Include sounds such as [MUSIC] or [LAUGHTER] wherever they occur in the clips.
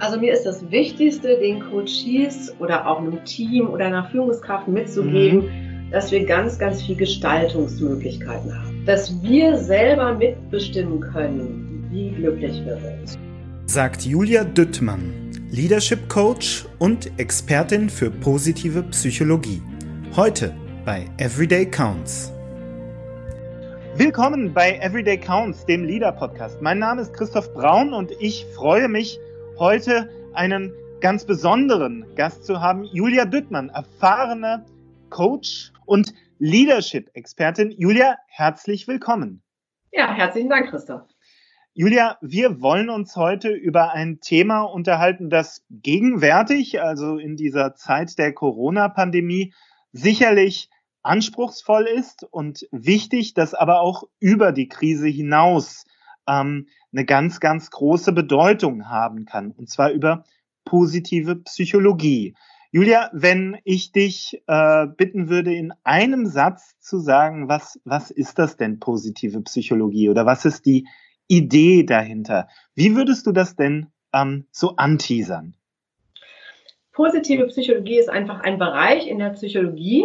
Also mir ist das Wichtigste, den Coaches oder auch einem Team oder einer Führungskraft mitzugeben, mhm. dass wir ganz, ganz viel Gestaltungsmöglichkeiten haben. Dass wir selber mitbestimmen können, wie glücklich wir sind. Sagt Julia Düttmann, Leadership Coach und Expertin für positive Psychologie. Heute bei Everyday Counts. Willkommen bei Everyday Counts, dem Leader Podcast. Mein Name ist Christoph Braun und ich freue mich, heute einen ganz besonderen Gast zu haben. Julia Düttmann, erfahrene Coach und Leadership-Expertin. Julia, herzlich willkommen. Ja, herzlichen Dank, Christoph. Julia, wir wollen uns heute über ein Thema unterhalten, das gegenwärtig, also in dieser Zeit der Corona-Pandemie, sicherlich anspruchsvoll ist und wichtig, das aber auch über die Krise hinaus ähm, eine ganz, ganz große Bedeutung haben kann, und zwar über positive Psychologie. Julia, wenn ich dich äh, bitten würde, in einem Satz zu sagen, was, was ist das denn positive Psychologie oder was ist die Idee dahinter? Wie würdest du das denn ähm, so anteasern? Positive Psychologie ist einfach ein Bereich in der Psychologie,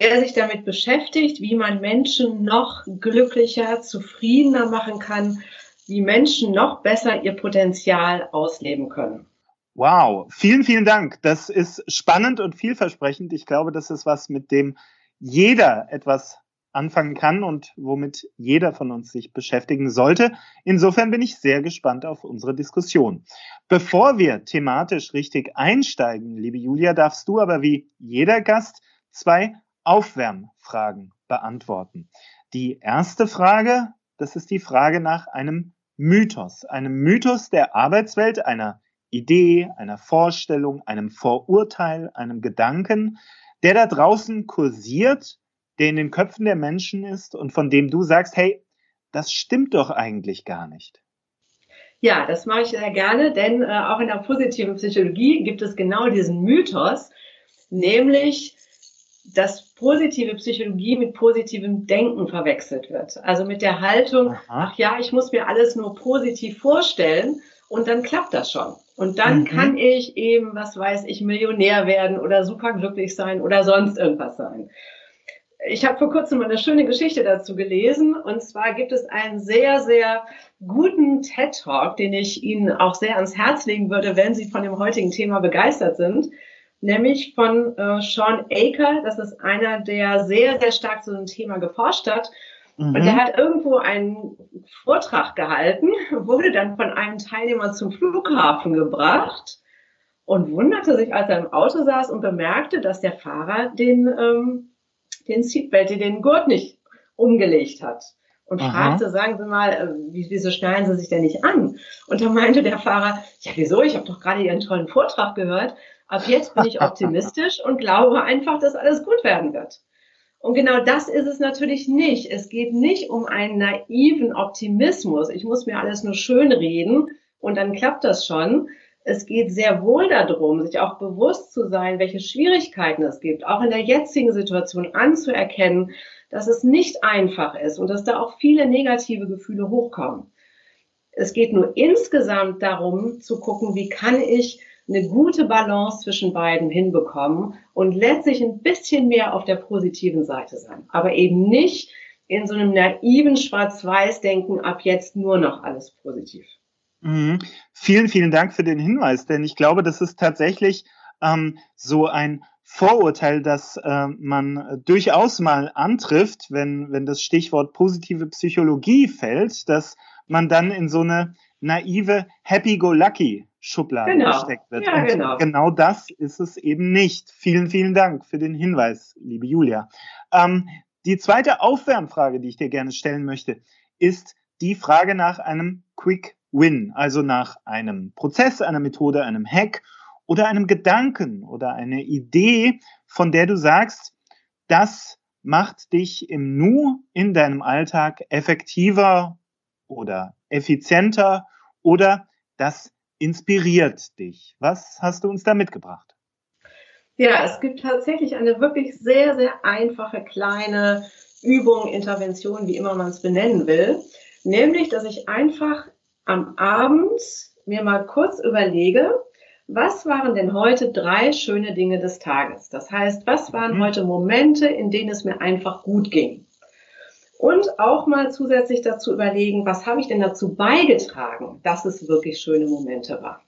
der sich damit beschäftigt, wie man Menschen noch glücklicher, zufriedener machen kann, wie Menschen noch besser ihr Potenzial ausleben können. Wow, vielen, vielen Dank. Das ist spannend und vielversprechend. Ich glaube, das ist was, mit dem jeder etwas anfangen kann und womit jeder von uns sich beschäftigen sollte. Insofern bin ich sehr gespannt auf unsere Diskussion. Bevor wir thematisch richtig einsteigen, liebe Julia, darfst du aber wie jeder Gast zwei Aufwärmfragen beantworten. Die erste Frage, das ist die Frage nach einem Mythos, einem Mythos der Arbeitswelt, einer Idee, einer Vorstellung, einem Vorurteil, einem Gedanken, der da draußen kursiert, der in den Köpfen der Menschen ist und von dem du sagst, hey, das stimmt doch eigentlich gar nicht. Ja, das mache ich sehr gerne, denn äh, auch in der positiven Psychologie gibt es genau diesen Mythos, nämlich dass positive Psychologie mit positivem Denken verwechselt wird. Also mit der Haltung, Aha. ach ja, ich muss mir alles nur positiv vorstellen und dann klappt das schon. Und dann mhm. kann ich eben, was weiß ich, Millionär werden oder superglücklich sein oder sonst irgendwas sein. Ich habe vor kurzem mal eine schöne Geschichte dazu gelesen. Und zwar gibt es einen sehr, sehr guten TED Talk, den ich Ihnen auch sehr ans Herz legen würde, wenn Sie von dem heutigen Thema begeistert sind nämlich von äh, Sean Aker. Das ist einer, der sehr, sehr stark zu dem Thema geforscht hat. Mhm. Und der hat irgendwo einen Vortrag gehalten, wurde dann von einem Teilnehmer zum Flughafen gebracht und wunderte sich, als er im Auto saß und bemerkte, dass der Fahrer den, ähm, den Seatbelt, den Gurt nicht umgelegt hat. Und Aha. fragte, sagen Sie mal, äh, wieso schneiden Sie sich denn nicht an? Und da meinte der Fahrer, ja, wieso? Ich habe doch gerade Ihren tollen Vortrag gehört. Ab jetzt bin ich optimistisch und glaube einfach, dass alles gut werden wird. Und genau das ist es natürlich nicht. Es geht nicht um einen naiven Optimismus. Ich muss mir alles nur schön reden und dann klappt das schon. Es geht sehr wohl darum, sich auch bewusst zu sein, welche Schwierigkeiten es gibt, auch in der jetzigen Situation anzuerkennen, dass es nicht einfach ist und dass da auch viele negative Gefühle hochkommen. Es geht nur insgesamt darum zu gucken, wie kann ich eine gute Balance zwischen beiden hinbekommen und letztlich ein bisschen mehr auf der positiven Seite sein. Aber eben nicht in so einem naiven Schwarz-Weiß-Denken ab jetzt nur noch alles positiv. Mhm. Vielen, vielen Dank für den Hinweis, denn ich glaube, das ist tatsächlich ähm, so ein Vorurteil, das äh, man durchaus mal antrifft, wenn, wenn das Stichwort positive Psychologie fällt, dass man dann in so eine naive Happy-Go-Lucky Schublade genau. gesteckt wird. Ja, genau. genau das ist es eben nicht. Vielen, vielen Dank für den Hinweis, liebe Julia. Ähm, die zweite Aufwärmfrage, die ich dir gerne stellen möchte, ist die Frage nach einem Quick Win, also nach einem Prozess, einer Methode, einem Hack oder einem Gedanken oder einer Idee, von der du sagst, das macht dich im Nu in deinem Alltag effektiver oder effizienter oder das inspiriert dich? Was hast du uns da mitgebracht? Ja, es gibt tatsächlich eine wirklich sehr, sehr einfache kleine Übung, Intervention, wie immer man es benennen will. Nämlich, dass ich einfach am Abend mir mal kurz überlege, was waren denn heute drei schöne Dinge des Tages? Das heißt, was waren mhm. heute Momente, in denen es mir einfach gut ging? Und auch mal zusätzlich dazu überlegen, was habe ich denn dazu beigetragen, dass es wirklich schöne Momente waren?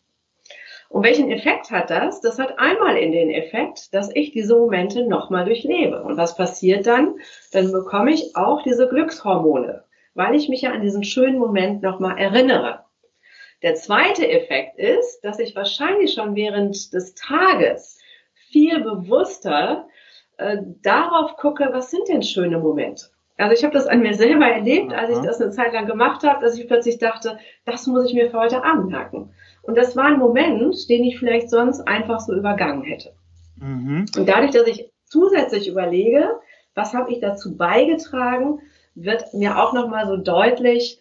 Und welchen Effekt hat das? Das hat einmal in den Effekt, dass ich diese Momente nochmal durchlebe. Und was passiert dann? Dann bekomme ich auch diese Glückshormone, weil ich mich ja an diesen schönen Moment nochmal erinnere. Der zweite Effekt ist, dass ich wahrscheinlich schon während des Tages viel bewusster äh, darauf gucke, was sind denn schöne Momente. Also ich habe das an mir selber erlebt, als ich das eine Zeit lang gemacht habe, dass ich plötzlich dachte, das muss ich mir für heute Abend merken. Und das war ein Moment, den ich vielleicht sonst einfach so übergangen hätte. Mhm. Und dadurch, dass ich zusätzlich überlege, was habe ich dazu beigetragen, wird mir auch nochmal so deutlich,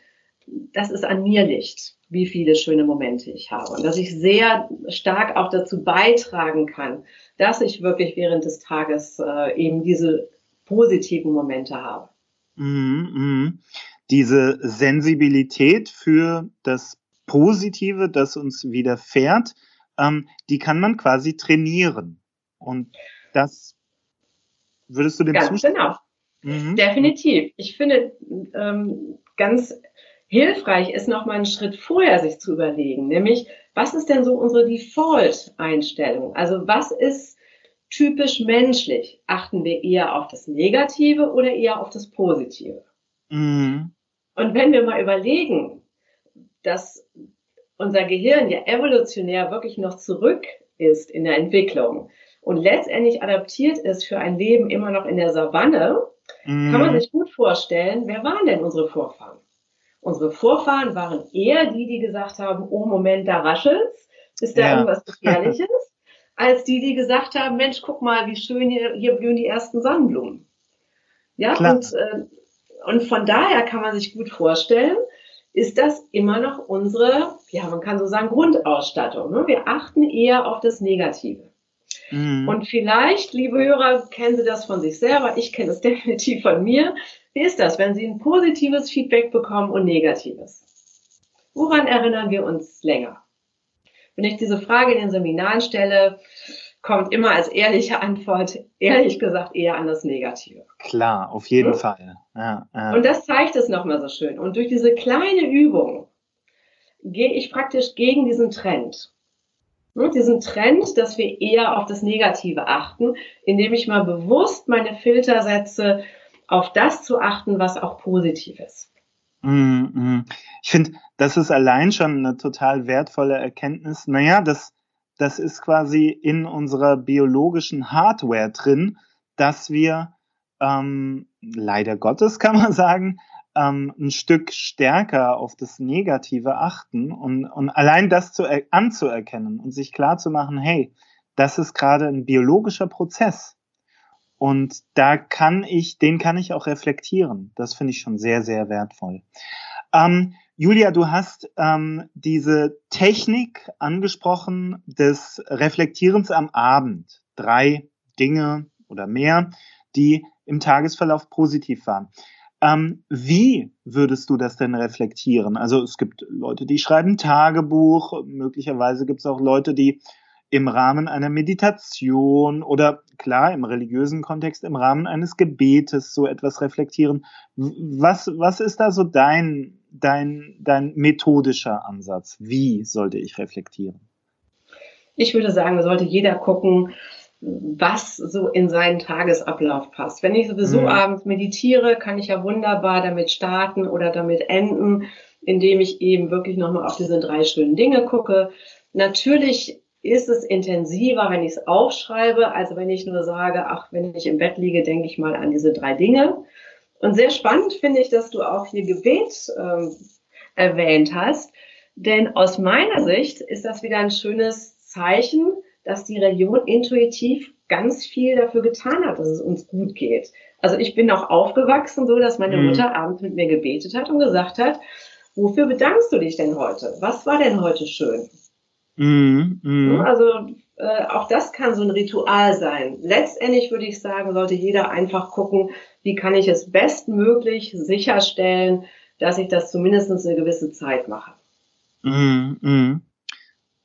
dass es an mir liegt, wie viele schöne Momente ich habe. Und dass ich sehr stark auch dazu beitragen kann, dass ich wirklich während des Tages äh, eben diese positiven Momente habe. Mhm, mh. Diese Sensibilität für das Positive, das uns widerfährt, ähm, die kann man quasi trainieren. Und das würdest du dem ganz zustimmen? Genau. Mhm. Definitiv. Ich finde ähm, ganz hilfreich ist noch mal einen Schritt vorher sich zu überlegen, nämlich was ist denn so unsere Default-Einstellung? Also was ist typisch menschlich? Achten wir eher auf das Negative oder eher auf das Positive? Mhm. Und wenn wir mal überlegen, dass unser Gehirn ja evolutionär wirklich noch zurück ist in der Entwicklung und letztendlich adaptiert ist für ein Leben immer noch in der Savanne, mhm. kann man sich gut vorstellen, wer waren denn unsere Vorfahren? Unsere Vorfahren waren eher die, die gesagt haben, oh Moment, da raschelt's, ist da ja. irgendwas Gefährliches, [LAUGHS] als die, die gesagt haben, Mensch, guck mal, wie schön hier, hier blühen die ersten Sonnenblumen. Ja, und, äh, und von daher kann man sich gut vorstellen, ist das immer noch unsere, ja, man kann so sagen, Grundausstattung. Ne? Wir achten eher auf das Negative. Mhm. Und vielleicht, liebe Hörer, kennen Sie das von sich selber. Ich kenne es [LAUGHS] definitiv von mir. Wie ist das, wenn Sie ein positives Feedback bekommen und negatives? Woran erinnern wir uns länger? Wenn ich diese Frage in den Seminaren stelle, kommt immer als ehrliche Antwort, ehrlich gesagt, eher an das Negative. Klar, auf jeden hm? Fall. Ja, ja. Und das zeigt es nochmal so schön. Und durch diese kleine Übung gehe ich praktisch gegen diesen Trend. Hm? Diesen Trend, dass wir eher auf das Negative achten, indem ich mal bewusst meine Filter setze, auf das zu achten, was auch positiv ist. Mm, mm. Ich finde, das ist allein schon eine total wertvolle Erkenntnis. Naja, das, das ist quasi in unserer biologischen Hardware drin, dass wir ähm, leider Gottes [LAUGHS] kann man sagen, ähm, ein Stück stärker auf das Negative achten und, und allein das zu, anzuerkennen und sich klar zu machen, hey, das ist gerade ein biologischer Prozess. Und da kann ich, den kann ich auch reflektieren. Das finde ich schon sehr, sehr wertvoll. Ähm, Julia, du hast ähm, diese Technik angesprochen des Reflektierens am Abend. Drei Dinge oder mehr, die im Tagesverlauf positiv waren. Ähm, wie würdest du das denn reflektieren? Also es gibt Leute, die schreiben Tagebuch, möglicherweise gibt es auch Leute, die im Rahmen einer Meditation oder klar im religiösen Kontext im Rahmen eines Gebetes so etwas reflektieren. Was, was ist da so dein, dein, dein methodischer Ansatz? Wie sollte ich reflektieren? Ich würde sagen, sollte jeder gucken, was so in seinen Tagesablauf passt. Wenn ich sowieso mhm. abends meditiere, kann ich ja wunderbar damit starten oder damit enden, indem ich eben wirklich nochmal auf diese drei schönen Dinge gucke. Natürlich ist es intensiver, wenn ich es aufschreibe, als wenn ich nur sage, ach, wenn ich im Bett liege, denke ich mal an diese drei Dinge. Und sehr spannend finde ich, dass du auch hier Gebet ähm, erwähnt hast, denn aus meiner Sicht ist das wieder ein schönes Zeichen, dass die Religion intuitiv ganz viel dafür getan hat, dass es uns gut geht. Also ich bin auch aufgewachsen so, dass meine mhm. Mutter abends mit mir gebetet hat und gesagt hat, wofür bedankst du dich denn heute? Was war denn heute schön? Mhm, mh. Also äh, auch das kann so ein Ritual sein. Letztendlich würde ich sagen, sollte jeder einfach gucken, wie kann ich es bestmöglich sicherstellen, dass ich das zumindest eine gewisse Zeit mache. Mhm, mh.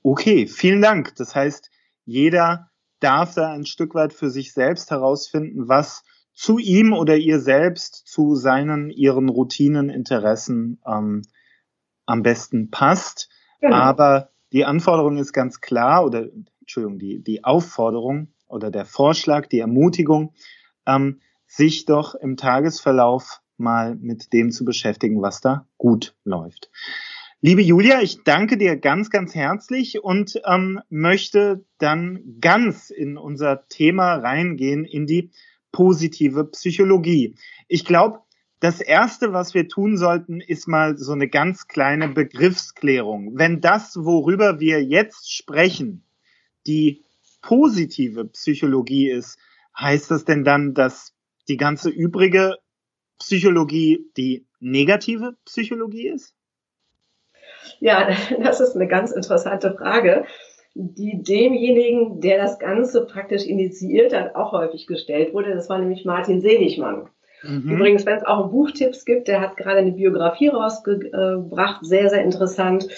Okay, vielen Dank. Das heißt, jeder darf da ein Stück weit für sich selbst herausfinden, was zu ihm oder ihr selbst, zu seinen, ihren Routinen, Interessen ähm, am besten passt. Genau. Aber die Anforderung ist ganz klar, oder Entschuldigung, die, die Aufforderung oder der Vorschlag, die Ermutigung, ähm, sich doch im Tagesverlauf mal mit dem zu beschäftigen, was da gut läuft. Liebe Julia, ich danke dir ganz, ganz herzlich und ähm, möchte dann ganz in unser Thema reingehen, in die positive Psychologie. Ich glaube, das Erste, was wir tun sollten, ist mal so eine ganz kleine Begriffsklärung. Wenn das, worüber wir jetzt sprechen, die positive Psychologie ist, heißt das denn dann, dass die ganze übrige Psychologie die negative Psychologie ist? Ja, das ist eine ganz interessante Frage, die demjenigen, der das Ganze praktisch initiiert hat, auch häufig gestellt wurde. Das war nämlich Martin Seligmann. Mhm. Übrigens, wenn es auch Buchtipps gibt, der hat gerade eine Biografie rausgebracht, sehr, sehr interessant.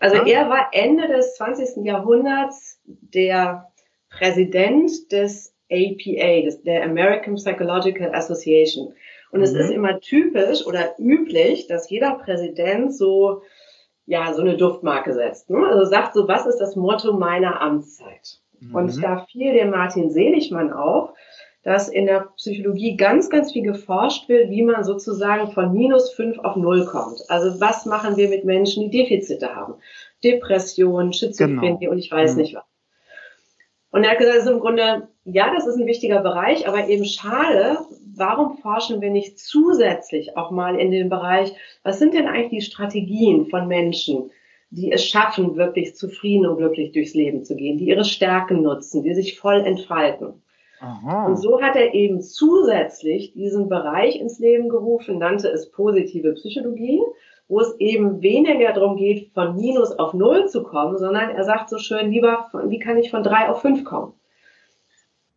Also ja. er war Ende des 20. Jahrhunderts der Präsident des APA, des, der American Psychological Association. Und mhm. es ist immer typisch oder üblich, dass jeder Präsident so, ja, so eine Duftmarke setzt. Ne? Also sagt so, was ist das Motto meiner Amtszeit? Mhm. Und da fiel dem Martin Seligmann auf, dass in der Psychologie ganz, ganz viel geforscht wird, wie man sozusagen von minus fünf auf null kommt. Also was machen wir mit Menschen, die Defizite haben? Depression, Schizophrenie genau. und ich weiß mhm. nicht was. Und er hat gesagt, das ist im Grunde, ja, das ist ein wichtiger Bereich, aber eben schade, warum forschen wir nicht zusätzlich auch mal in den Bereich, was sind denn eigentlich die Strategien von Menschen, die es schaffen, wirklich zufrieden und glücklich durchs Leben zu gehen, die ihre Stärken nutzen, die sich voll entfalten. Aha. Und so hat er eben zusätzlich diesen Bereich ins Leben gerufen, nannte es positive Psychologie, wo es eben weniger darum geht, von Minus auf Null zu kommen, sondern er sagt so schön, lieber, wie kann ich von drei auf fünf kommen?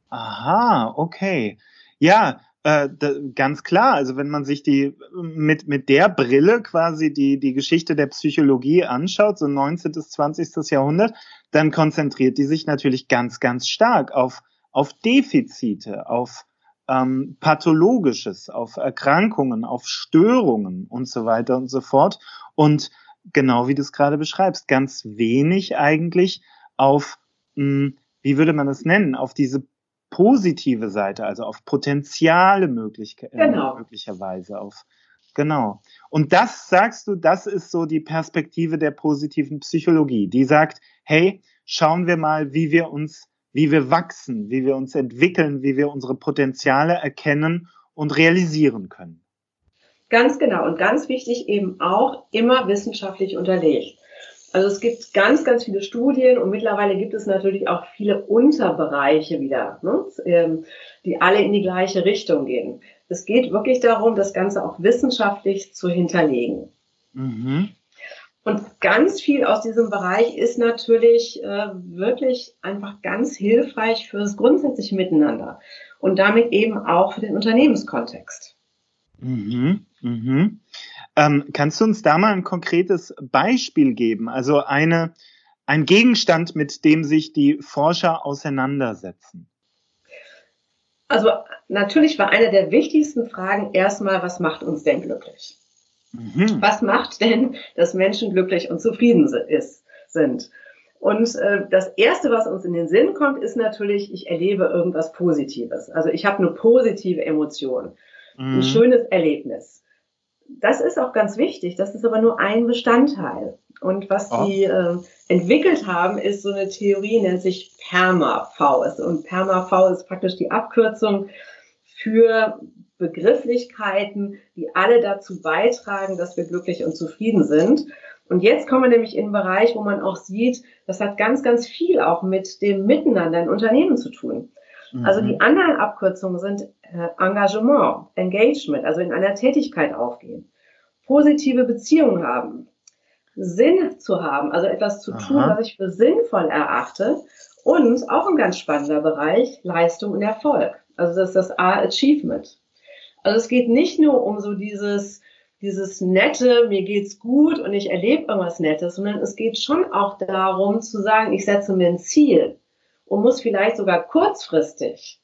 Aha, okay. Ja, äh, ganz klar. Also wenn man sich die mit, mit der Brille quasi die, die Geschichte der Psychologie anschaut, so 19. bis 20. Jahrhundert, dann konzentriert die sich natürlich ganz, ganz stark auf auf Defizite, auf ähm, Pathologisches, auf Erkrankungen, auf Störungen und so weiter und so fort. Und genau wie du es gerade beschreibst, ganz wenig eigentlich auf, mh, hm, wie würde man das nennen, auf diese positive Seite, also auf Potenziale möglich, genau. möglicherweise, auf Genau. Und das sagst du, das ist so die Perspektive der positiven Psychologie, die sagt, hey, schauen wir mal, wie wir uns wie wir wachsen, wie wir uns entwickeln, wie wir unsere Potenziale erkennen und realisieren können. Ganz genau und ganz wichtig eben auch immer wissenschaftlich unterlegt. Also es gibt ganz, ganz viele Studien und mittlerweile gibt es natürlich auch viele Unterbereiche wieder, ne, ähm, die alle in die gleiche Richtung gehen. Es geht wirklich darum, das Ganze auch wissenschaftlich zu hinterlegen. Mhm. Und ganz viel aus diesem Bereich ist natürlich äh, wirklich einfach ganz hilfreich für das grundsätzliche Miteinander und damit eben auch für den Unternehmenskontext. Mhm, mhm. Ähm, kannst du uns da mal ein konkretes Beispiel geben? Also eine, ein Gegenstand, mit dem sich die Forscher auseinandersetzen. Also natürlich war eine der wichtigsten Fragen erstmal, was macht uns denn glücklich? Mhm. Was macht denn, dass Menschen glücklich und zufrieden ist, sind? Und äh, das Erste, was uns in den Sinn kommt, ist natürlich, ich erlebe irgendwas Positives. Also ich habe eine positive Emotion, mhm. ein schönes Erlebnis. Das ist auch ganz wichtig, das ist aber nur ein Bestandteil. Und was oh. sie äh, entwickelt haben, ist so eine Theorie, nennt sich PERMA-V. Und PERMA-V ist praktisch die Abkürzung für Begrifflichkeiten, die alle dazu beitragen, dass wir glücklich und zufrieden sind. Und jetzt kommen wir nämlich in einen Bereich, wo man auch sieht, das hat ganz, ganz viel auch mit dem Miteinander in Unternehmen zu tun. Mhm. Also die anderen Abkürzungen sind äh, Engagement, Engagement, also in einer Tätigkeit aufgehen, positive Beziehungen haben, Sinn zu haben, also etwas zu Aha. tun, was ich für sinnvoll erachte und auch ein ganz spannender Bereich, Leistung und Erfolg. Also das ist das A-Achievement. Also es geht nicht nur um so dieses, dieses nette, mir geht's gut und ich erlebe irgendwas Nettes, sondern es geht schon auch darum zu sagen, ich setze mir ein Ziel und muss vielleicht sogar kurzfristig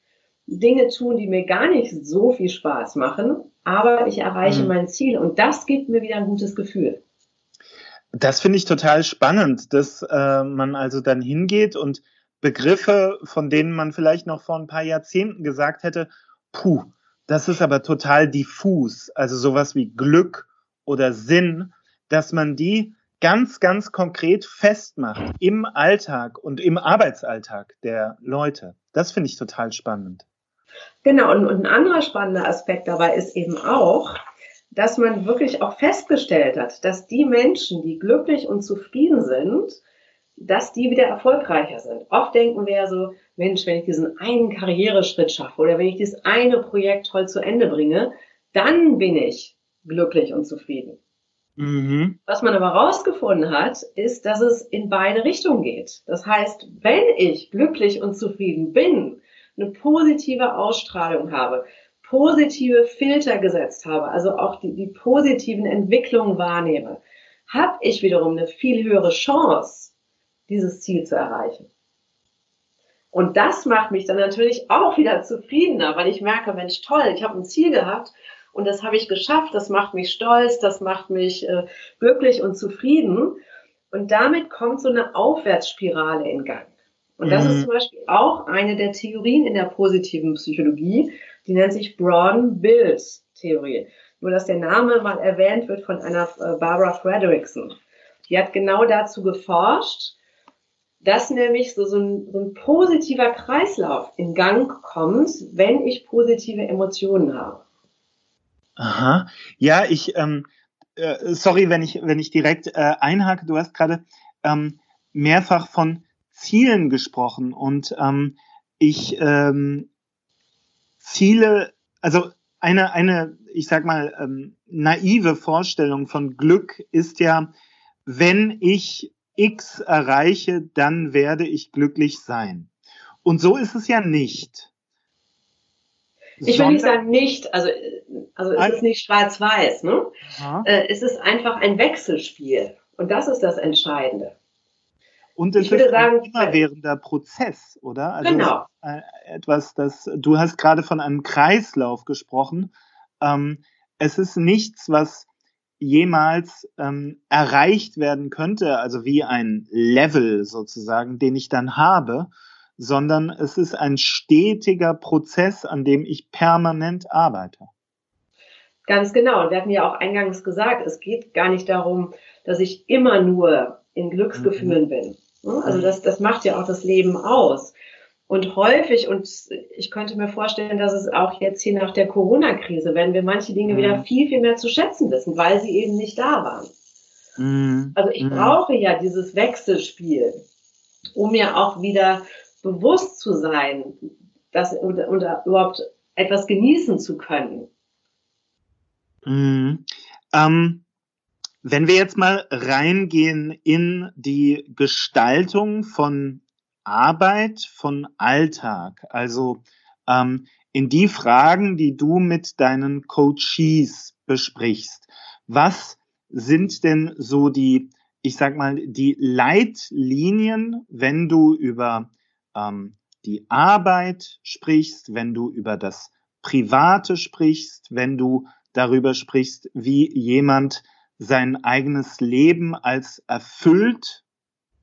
Dinge tun, die mir gar nicht so viel Spaß machen, aber ich erreiche mhm. mein Ziel und das gibt mir wieder ein gutes Gefühl. Das finde ich total spannend, dass äh, man also dann hingeht und Begriffe, von denen man vielleicht noch vor ein paar Jahrzehnten gesagt hätte, puh, das ist aber total diffus, also sowas wie Glück oder Sinn, dass man die ganz, ganz konkret festmacht im Alltag und im Arbeitsalltag der Leute. Das finde ich total spannend. Genau, und, und ein anderer spannender Aspekt dabei ist eben auch, dass man wirklich auch festgestellt hat, dass die Menschen, die glücklich und zufrieden sind, dass die wieder erfolgreicher sind. Oft denken wir ja so, Mensch, wenn ich diesen einen Karriereschritt schaffe oder wenn ich dieses eine Projekt toll zu Ende bringe, dann bin ich glücklich und zufrieden. Mhm. Was man aber rausgefunden hat, ist, dass es in beide Richtungen geht. Das heißt, wenn ich glücklich und zufrieden bin, eine positive Ausstrahlung habe, positive Filter gesetzt habe, also auch die, die positiven Entwicklungen wahrnehme, habe ich wiederum eine viel höhere Chance, dieses Ziel zu erreichen. Und das macht mich dann natürlich auch wieder zufriedener, weil ich merke, Mensch, toll, ich habe ein Ziel gehabt und das habe ich geschafft, das macht mich stolz, das macht mich äh, glücklich und zufrieden. Und damit kommt so eine Aufwärtsspirale in Gang. Und das mhm. ist zum Beispiel auch eine der Theorien in der positiven Psychologie, die nennt sich Braun-Bills-Theorie. Nur dass der Name mal erwähnt wird von einer äh, Barbara Fredrickson. Die hat genau dazu geforscht, dass nämlich so, so, ein, so ein positiver Kreislauf in Gang kommt, wenn ich positive Emotionen habe. Aha. Ja, ich, ähm, äh, sorry, wenn ich, wenn ich direkt äh, einhake, du hast gerade ähm, mehrfach von Zielen gesprochen und ähm, ich ähm, Ziele, also eine, eine, ich sag mal, ähm, naive Vorstellung von Glück ist ja, wenn ich X erreiche, dann werde ich glücklich sein. Und so ist es ja nicht. Ich will nicht sagen nicht, also, also es ist nicht schwarz-weiß, ne? Äh, es ist einfach ein Wechselspiel. Und das ist das Entscheidende. Und es ich ist sagen, ein immerwährender Prozess, oder? Also genau. etwas, das du hast gerade von einem Kreislauf gesprochen. Ähm, es ist nichts, was jemals ähm, erreicht werden könnte, also wie ein Level sozusagen, den ich dann habe, sondern es ist ein stetiger Prozess, an dem ich permanent arbeite. Ganz genau. Und wir hatten ja auch eingangs gesagt, es geht gar nicht darum, dass ich immer nur in Glücksgefühlen mhm. bin. Also das, das macht ja auch das Leben aus. Und häufig, und ich könnte mir vorstellen, dass es auch jetzt hier nach der Corona-Krise, werden wir manche Dinge mhm. wieder viel, viel mehr zu schätzen wissen, weil sie eben nicht da waren. Mhm. Also ich mhm. brauche ja dieses Wechselspiel, um mir auch wieder bewusst zu sein, dass, oder, oder überhaupt etwas genießen zu können. Mhm. Ähm, wenn wir jetzt mal reingehen in die Gestaltung von Arbeit, von Alltag, also ähm, in die Fragen, die du mit deinen Coaches besprichst, was sind denn so die, ich sag mal, die Leitlinien, wenn du über ähm, die Arbeit sprichst, wenn du über das Private sprichst, wenn du darüber sprichst, wie jemand sein eigenes Leben als erfüllt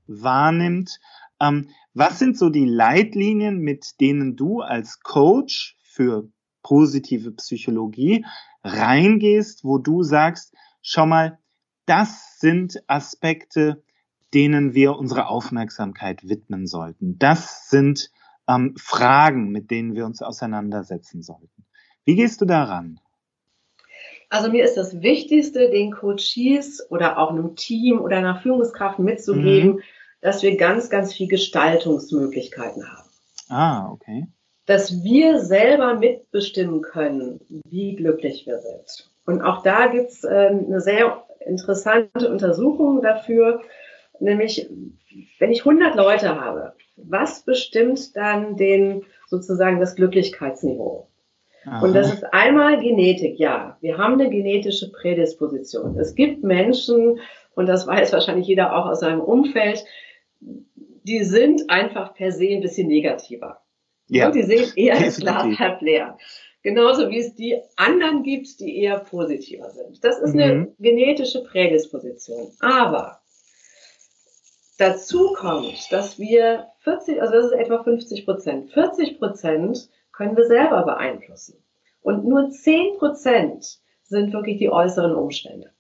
wahrnimmt. Ähm, was sind so die Leitlinien, mit denen du als Coach für positive Psychologie reingehst, wo du sagst, schau mal, das sind Aspekte, denen wir unsere Aufmerksamkeit widmen sollten. Das sind ähm, Fragen, mit denen wir uns auseinandersetzen sollten. Wie gehst du daran? Also mir ist das Wichtigste, den Coaches oder auch einem Team oder einer Führungskraft mitzugeben, mhm. Dass wir ganz, ganz viel Gestaltungsmöglichkeiten haben. Ah, okay. Dass wir selber mitbestimmen können, wie glücklich wir sind. Und auch da gibt's äh, eine sehr interessante Untersuchung dafür, nämlich wenn ich 100 Leute habe, was bestimmt dann den sozusagen das Glücklichkeitsniveau? Aha. Und das ist einmal Genetik, ja. Wir haben eine genetische Prädisposition. Es gibt Menschen, und das weiß wahrscheinlich jeder auch aus seinem Umfeld, die sind einfach per se ein bisschen negativer. Ja. Und die sehen eher das Glas halb leer. Genauso wie es die anderen gibt, die eher positiver sind. Das ist mhm. eine genetische Prädisposition. Aber dazu kommt, dass wir 40, also das ist etwa 50 Prozent, 40 Prozent können wir selber beeinflussen. Und nur 10 Prozent sind wirklich die äußeren Umstände.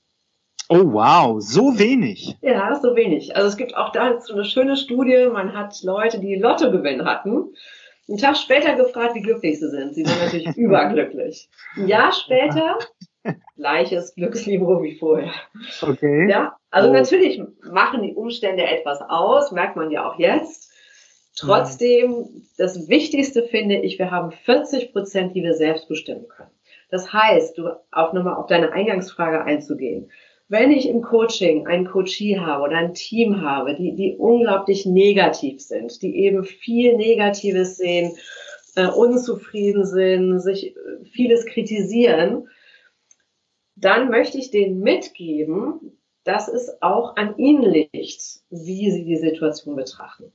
Oh wow, so wenig. Ja, so wenig. Also es gibt auch da so eine schöne Studie, man hat Leute, die Lottogewinn hatten, einen Tag später gefragt, wie glücklich sie sind. Sie waren natürlich [LAUGHS] überglücklich. Ein Jahr später gleiches Glücksniveau wie vorher. Okay. Ja, also oh. natürlich machen die Umstände etwas aus, merkt man ja auch jetzt. Trotzdem, das Wichtigste finde ich, wir haben 40 Prozent, die wir selbst bestimmen können. Das heißt, du auch nochmal auf deine Eingangsfrage einzugehen. Wenn ich im Coaching einen Coachie habe oder ein Team habe, die, die unglaublich negativ sind, die eben viel Negatives sehen, äh, unzufrieden sind, sich äh, vieles kritisieren, dann möchte ich denen mitgeben, dass es auch an ihnen liegt, wie sie die Situation betrachten.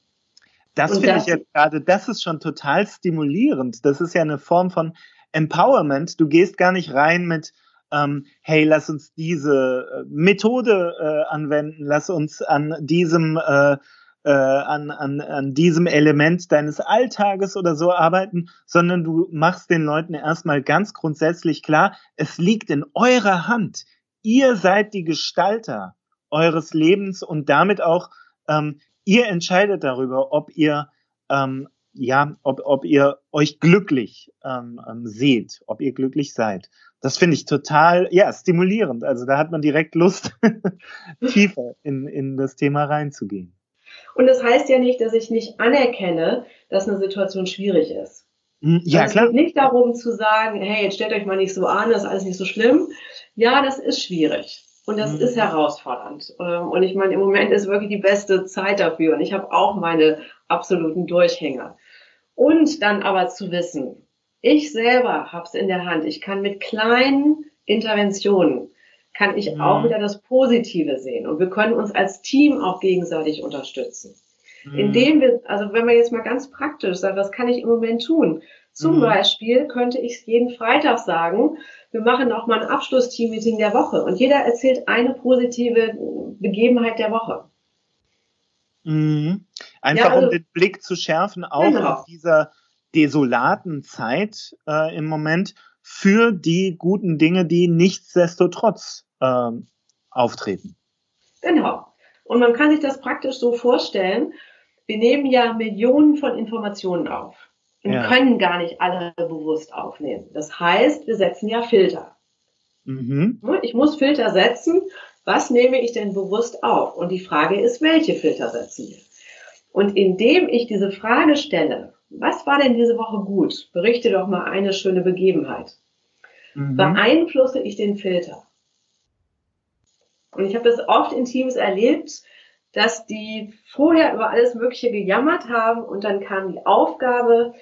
Das finde ich jetzt gerade, das ist schon total stimulierend. Das ist ja eine Form von Empowerment. Du gehst gar nicht rein mit, ähm, hey, lass uns diese äh, Methode äh, anwenden, lass uns an diesem äh, äh, an, an, an diesem Element deines Alltages oder so arbeiten, sondern du machst den Leuten erstmal ganz grundsätzlich klar, es liegt in eurer Hand. Ihr seid die Gestalter eures Lebens und damit auch ähm, ihr entscheidet darüber, ob ihr ähm, ja, ob, ob ihr euch glücklich ähm, ähm, seht, ob ihr glücklich seid. Das finde ich total, ja, stimulierend. Also da hat man direkt Lust, [LAUGHS] tiefer in, in das Thema reinzugehen. Und das heißt ja nicht, dass ich nicht anerkenne, dass eine Situation schwierig ist. Hm, ja, also klar. Es geht nicht darum zu sagen, hey, jetzt stellt euch mal nicht so an, das ist alles nicht so schlimm. Ja, das ist schwierig. Und das mhm. ist herausfordernd. Ähm, und ich meine, im Moment ist wirklich die beste Zeit dafür. Und ich habe auch meine absoluten Durchhänger. Und dann aber zu wissen, ich selber habe es in der Hand. Ich kann mit kleinen Interventionen, kann ich mhm. auch wieder das Positive sehen. Und wir können uns als Team auch gegenseitig unterstützen. Mhm. Indem wir, also wenn wir jetzt mal ganz praktisch sagen, was kann ich im Moment tun? Zum mhm. Beispiel könnte ich jeden Freitag sagen, wir machen auch mal ein Abschlussteam-Meeting der Woche und jeder erzählt eine positive Begebenheit der Woche. Mhm. Einfach ja, also, um den Blick zu schärfen, auch genau. auf dieser desolaten Zeit äh, im Moment für die guten Dinge, die nichtsdestotrotz äh, auftreten. Genau. Und man kann sich das praktisch so vorstellen, wir nehmen ja Millionen von Informationen auf und ja. können gar nicht alle bewusst aufnehmen. Das heißt, wir setzen ja Filter. Mhm. Ich muss Filter setzen was nehme ich denn bewusst auf? Und die Frage ist, welche Filter setzen wir? Und indem ich diese Frage stelle, was war denn diese Woche gut? Berichte doch mal eine schöne Begebenheit. Mhm. Beeinflusse ich den Filter? Und ich habe das oft in Teams erlebt, dass die vorher über alles Mögliche gejammert haben und dann kam die Aufgabe,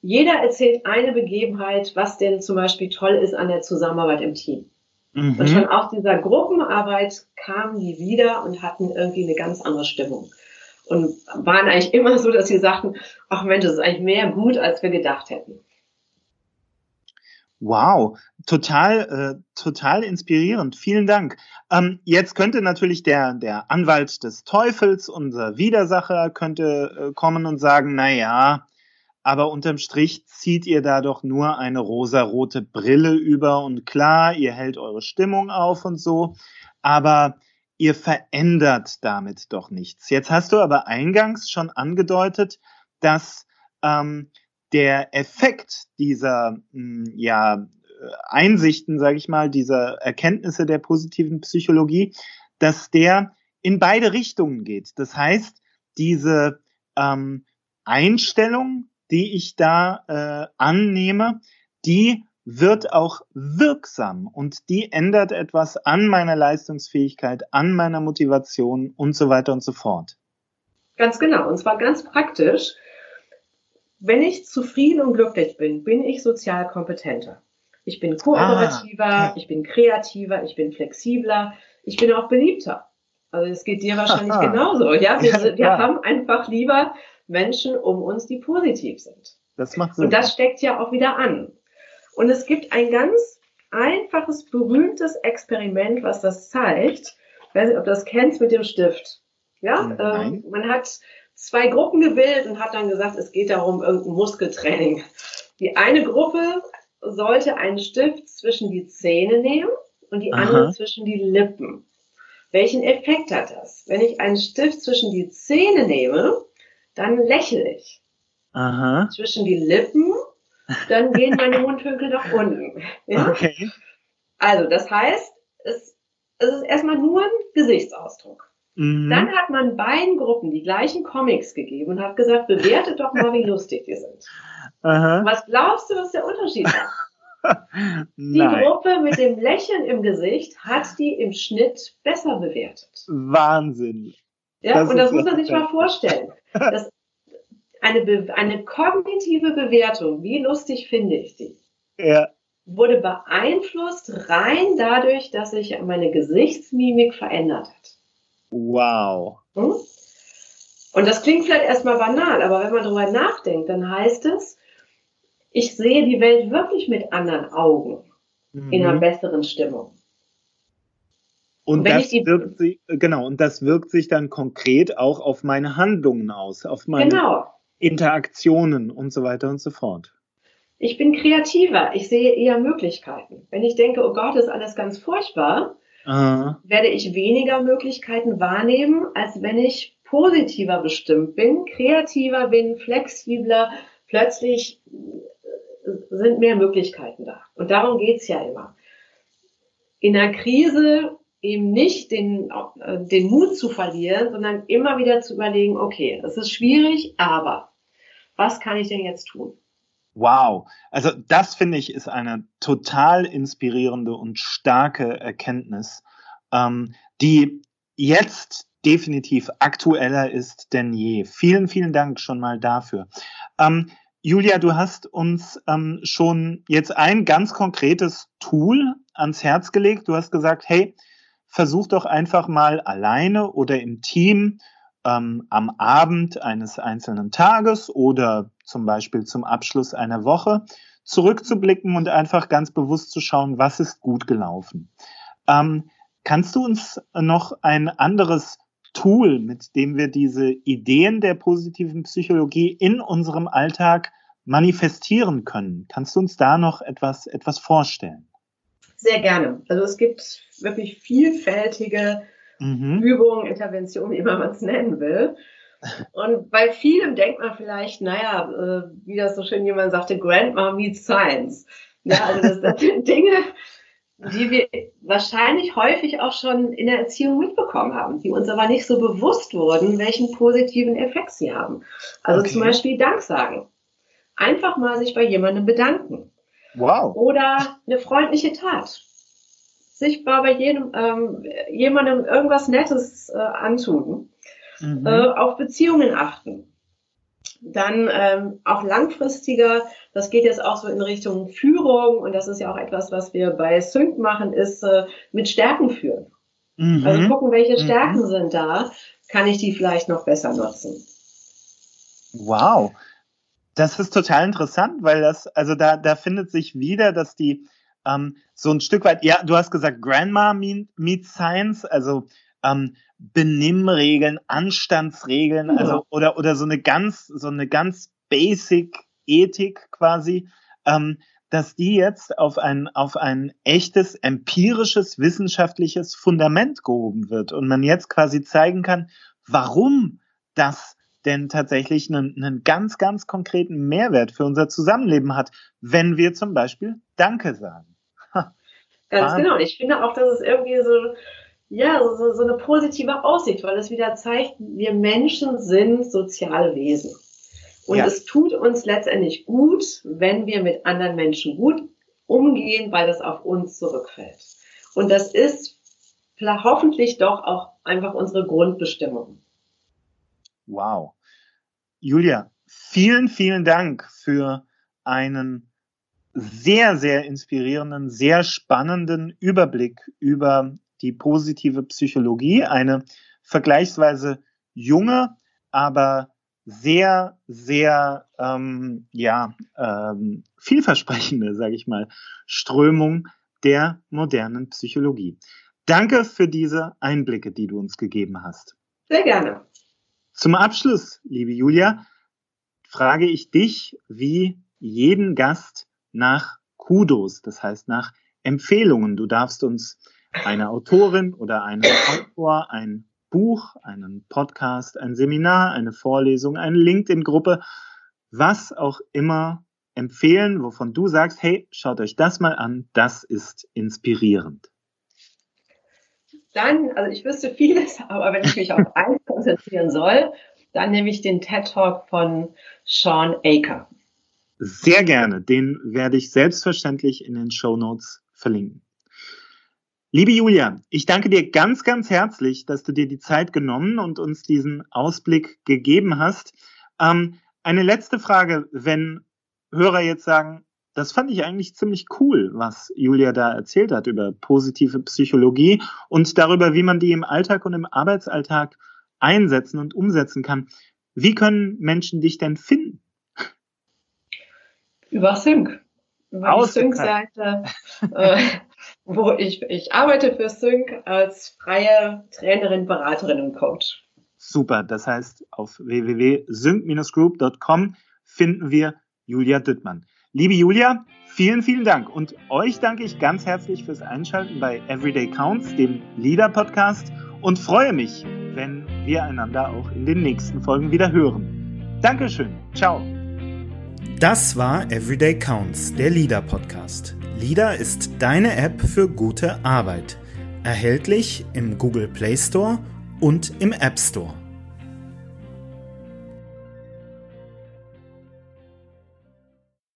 jeder erzählt eine Begebenheit, was denn zum Beispiel toll ist an der Zusammenarbeit im Team. Mhm. Und schon aus dieser Gruppenarbeit kamen die wieder und hatten irgendwie eine ganz andere Stimmung. Und waren eigentlich immer so, dass sie sagten, ach Mensch, das ist eigentlich mehr gut, als wir gedacht hätten. Wow, total, äh, total inspirierend. Vielen Dank. Ähm, jetzt könnte natürlich der, der Anwalt des Teufels, unser Widersacher, könnte äh, kommen und sagen, na ja, aber unterm Strich zieht ihr da doch nur eine rosarote Brille über und klar, ihr hält eure Stimmung auf und so, aber ihr verändert damit doch nichts. Jetzt hast du aber eingangs schon angedeutet, dass ähm, der Effekt dieser mh, hm, ja, Einsichten, sage ich mal, dieser Erkenntnisse der positiven Psychologie, dass der in beide Richtungen geht. Das heißt, diese ähm, Einstellung die ich da äh, annehme, die wird auch wirksam und die ändert etwas an meiner Leistungsfähigkeit, an meiner Motivation und so weiter und so fort. Ganz genau, und zwar ganz praktisch. wenn ich zufrieden und glücklich bin, bin ich sozial kompetenter. Ich bin kooperativer, ah, ich bin kreativer, ich bin flexibler, ich bin auch beliebter. Also es geht dir wahrscheinlich genauso. Ja, [LAUGHS] wir, ja, wir haben einfach lieber Menschen um uns, die positiv sind. Das macht Sinn. Und das steckt ja auch wieder an. Und es gibt ein ganz einfaches, berühmtes Experiment, was das zeigt. Ich weiß nicht, ob du das kennst mit dem Stift. Ja, ähm, man hat zwei Gruppen gebildet und hat dann gesagt, es geht darum, irgendein Muskeltraining. Die eine Gruppe sollte einen Stift zwischen die Zähne nehmen und die Aha. andere zwischen die Lippen. Welchen Effekt hat das? Wenn ich einen Stift zwischen die Zähne nehme, dann lächle ich. Aha. Zwischen die Lippen, dann gehen meine Mundwinkel nach unten. Ja? Okay. Also, das heißt, es, es ist erstmal nur ein Gesichtsausdruck. Mhm. Dann hat man beiden Gruppen die gleichen Comics gegeben und hat gesagt, bewertet doch mal, wie lustig die sind. Aha. Was glaubst du, was der Unterschied ist? [LAUGHS] Die Gruppe mit dem Lächeln im Gesicht hat die im Schnitt besser bewertet. Wahnsinn. Ja, das und das muss man sich mal vorstellen. [LAUGHS] Das, eine, Be eine kognitive Bewertung, wie lustig finde ich sie, ja. wurde beeinflusst rein dadurch, dass sich meine Gesichtsmimik verändert hat. Wow. Hm? Und das klingt vielleicht erstmal banal, aber wenn man darüber nachdenkt, dann heißt es, ich sehe die Welt wirklich mit anderen Augen, mhm. in einer besseren Stimmung. Und, und das wirkt sich, genau, und das wirkt sich dann konkret auch auf meine Handlungen aus, auf meine genau. Interaktionen und so weiter und so fort. Ich bin kreativer, ich sehe eher Möglichkeiten. Wenn ich denke, oh Gott, ist alles ganz furchtbar, Aha. werde ich weniger Möglichkeiten wahrnehmen, als wenn ich positiver bestimmt bin, kreativer bin, flexibler, plötzlich sind mehr Möglichkeiten da. Und darum geht's ja immer. In der Krise eben nicht den, äh, den Mut zu verlieren, sondern immer wieder zu überlegen, okay, es ist schwierig, aber was kann ich denn jetzt tun? Wow, also das finde ich ist eine total inspirierende und starke Erkenntnis, ähm, die jetzt definitiv aktueller ist denn je. Vielen, vielen Dank schon mal dafür. Ähm, Julia, du hast uns ähm, schon jetzt ein ganz konkretes Tool ans Herz gelegt. Du hast gesagt, hey, versuch doch einfach mal alleine oder im Team ähm, am Abend eines einzelnen Tages oder zum Beispiel zum Abschluss einer Woche zurückzublicken und einfach ganz bewusst zu schauen, was ist gut gelaufen. Ähm, kannst du uns noch ein anderes Tool, mit dem wir diese Ideen der positiven Psychologie in unserem Alltag manifestieren können. Kannst du uns da noch etwas, etwas vorstellen? Sehr gerne. Also es gibt wirklich vielfältige mhm. Übungen, Interventionen, wie immer man es nennen will. Und bei vielem denkt man vielleicht, naja, äh, wie das so schön jemand sagte, Grandma meets Science. Ja, also das sind [LAUGHS] Dinge, die wir wahrscheinlich häufig auch schon in der Erziehung mitbekommen haben, die uns aber nicht so bewusst wurden, welchen positiven Effekt sie haben. Also okay. zum Beispiel Dank sagen. Einfach mal sich bei jemandem bedanken. Wow. Oder eine freundliche Tat. Sich mal bei jedem, ähm, jemandem irgendwas Nettes äh, antun. Mhm. Äh, auf Beziehungen achten dann ähm, auch langfristiger, das geht jetzt auch so in Richtung Führung und das ist ja auch etwas, was wir bei Sync machen, ist äh, mit Stärken führen. Mhm. Also gucken, welche mhm. Stärken mhm. sind da, kann ich die vielleicht noch besser nutzen. Wow. Das ist total interessant, weil das, also da, da findet sich wieder, dass die ähm, so ein Stück weit, ja, du hast gesagt, Grandma meets Science, also ähm, Benimmregeln, Anstandsregeln, ja. also oder oder so eine ganz so eine ganz basic Ethik quasi, ähm, dass die jetzt auf ein auf ein echtes empirisches wissenschaftliches Fundament gehoben wird und man jetzt quasi zeigen kann, warum das denn tatsächlich einen, einen ganz, ganz konkreten Mehrwert für unser Zusammenleben hat, wenn wir zum Beispiel Danke sagen. Ganz genau. Ich finde auch, dass es irgendwie so ja, so, so eine positive Aussicht, weil es wieder zeigt, wir Menschen sind soziale Wesen. Und ja. es tut uns letztendlich gut, wenn wir mit anderen Menschen gut umgehen, weil das auf uns zurückfällt. Und das ist hoffentlich doch auch einfach unsere Grundbestimmung. Wow. Julia, vielen, vielen Dank für einen sehr, sehr inspirierenden, sehr spannenden Überblick über die positive Psychologie. Eine vergleichsweise junge, aber sehr, sehr ähm, ja, ähm, vielversprechende, sage ich mal, Strömung der modernen Psychologie. Danke für diese Einblicke, die du uns gegeben hast. Sehr gerne. Zum Abschluss, liebe Julia, frage ich dich wie jeden Gast nach Kudos, das heißt nach Empfehlungen. Du darfst uns eine Autorin oder einen Autor, ein Buch, einen Podcast, ein Seminar, eine Vorlesung, eine LinkedIn-Gruppe, was auch immer empfehlen, wovon du sagst, hey, schaut euch das mal an, das ist inspirierend. Dann, also ich wüsste vieles, [LAUGHS] aber wenn ich mich auf eins konzentrieren soll, dann nehme ich den TED Talk von Sean Aker. Sehr gerne. Den werde ich selbstverständlich in den Show Notes verlinken. Liebe Julia, ich danke dir ganz, ganz herzlich, dass du dir die Zeit genommen und uns diesen Ausblick gegeben hast. Ähm, eine letzte Frage, wenn Hörer jetzt sagen, das fand ich eigentlich ziemlich cool, was Julia da erzählt hat über positive Psychologie und darüber, wie man die im Alltag und im Arbeitsalltag einsetzen und umsetzen kann. Wie können Menschen dich denn finden? Über Sync. Über die Sync-Seite, äh, wo ich, ich arbeite für Sync als freie Trainerin, Beraterin und Coach. Super. Das heißt, auf www.sync-group.com finden wir Julia Düttmann. Liebe Julia, vielen, vielen Dank. Und euch danke ich ganz herzlich fürs Einschalten bei Everyday Counts, dem Leader Podcast und freue mich, wenn wir einander auch in den nächsten Folgen wieder hören. Dankeschön. Ciao. Das war Everyday Counts, der LIDA Podcast. LIDA ist deine App für gute Arbeit. Erhältlich im Google Play Store und im App Store.